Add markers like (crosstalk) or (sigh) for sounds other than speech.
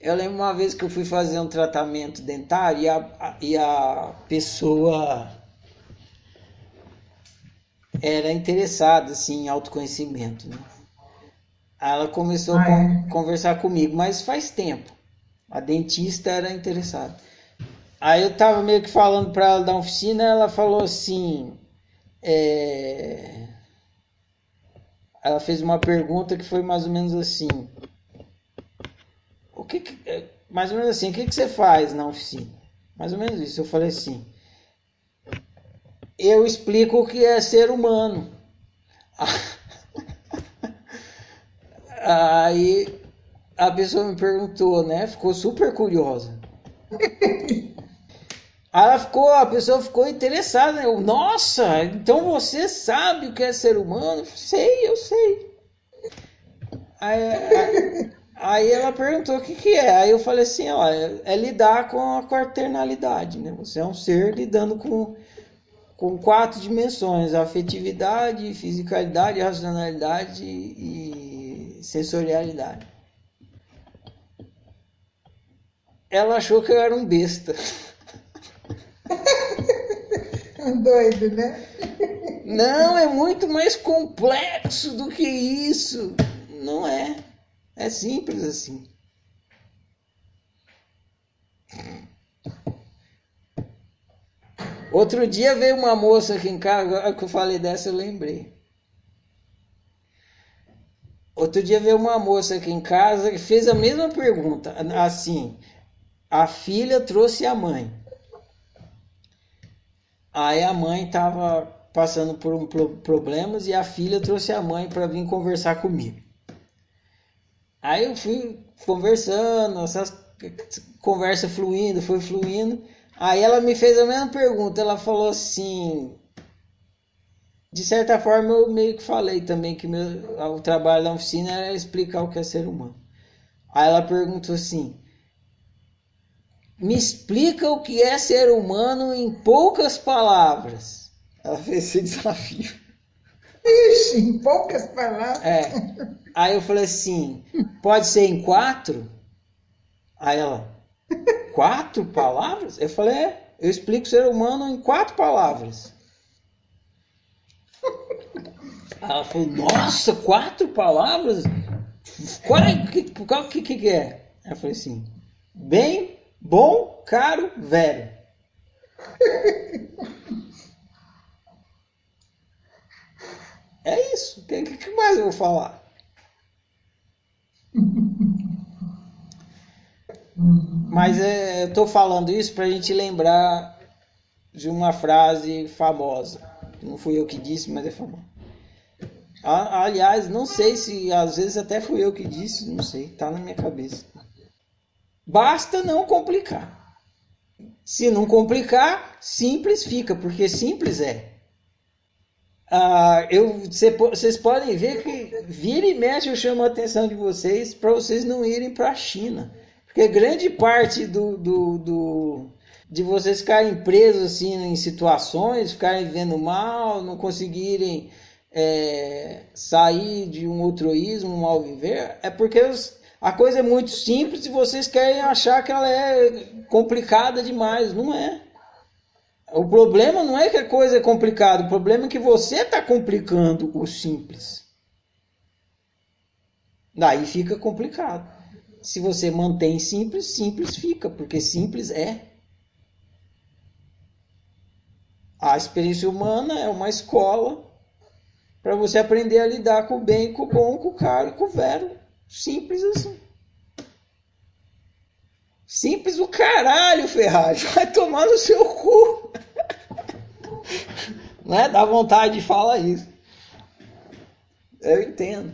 Eu lembro uma vez que eu fui fazer um tratamento dentário e a, e a pessoa era interessada assim, em autoconhecimento. Né? Ela começou ah, a é? conversar comigo, mas faz tempo. A dentista era interessada. Aí eu tava meio que falando para ela da oficina, ela falou assim. É... Ela fez uma pergunta que foi mais ou menos assim mais ou menos assim, o que, que você faz na oficina? Mais ou menos isso. Eu falei assim, eu explico o que é ser humano. (laughs) Aí a pessoa me perguntou, né? Ficou super curiosa. Aí (laughs) ela ficou, a pessoa ficou interessada. Eu, Nossa, então você sabe o que é ser humano? Eu, sei, eu sei. Aí, Aí ela perguntou o que, que é. Aí eu falei assim, ó, é, é lidar com a quaternalidade, né? Você é um ser lidando com, com quatro dimensões, afetividade, fisicalidade, racionalidade e sensorialidade. Ela achou que eu era um besta. (laughs) Doido, né? Não, é muito mais complexo do que isso. Não é. É simples assim. Outro dia veio uma moça aqui em casa, agora que eu falei dessa eu lembrei. Outro dia veio uma moça aqui em casa que fez a mesma pergunta, assim, a filha trouxe a mãe. Aí a mãe estava passando por um problemas e a filha trouxe a mãe para vir conversar comigo. Aí eu fui conversando, essas conversa fluindo, foi fluindo. Aí ela me fez a mesma pergunta. Ela falou assim: de certa forma eu meio que falei também que meu, o trabalho da oficina era explicar o que é ser humano. Aí ela perguntou assim: me explica o que é ser humano em poucas palavras. Ela fez esse desafio. Ixi, em poucas palavras. É. Aí eu falei assim: pode ser em quatro? Aí ela, quatro palavras? Eu falei: é, eu explico o ser humano em quatro palavras. Ela falou: nossa, quatro palavras? Qual é, que, qual, que, que é? Aí eu falei assim: bem, bom, caro, velho. É isso. O que, que mais eu vou falar? (laughs) Mas é, eu estou falando isso para a gente lembrar de uma frase famosa. Não fui eu que disse, mas é famosa. Aliás, não sei se às vezes até fui eu que disse, não sei, tá na minha cabeça. Basta não complicar. Se não complicar, simples fica, porque simples é. Ah, eu, vocês podem ver que vira e mexe eu chamo a atenção de vocês para vocês não irem para a China. Porque grande parte do, do, do, de vocês ficarem presos assim, em situações, ficarem vivendo mal, não conseguirem é, sair de um outroísmo, um mal viver, é porque os, a coisa é muito simples e vocês querem achar que ela é complicada demais. Não é. O problema não é que a coisa é complicada, o problema é que você está complicando o simples. Daí fica complicado. Se você mantém simples, simples fica, porque simples é. A experiência humana é uma escola para você aprender a lidar com o bem, com o bom, com o caro com o vero. Simples assim. Simples o caralho, Ferrari. (laughs) Vai tomar no seu cu. Não é? Dá vontade de falar isso. Eu entendo.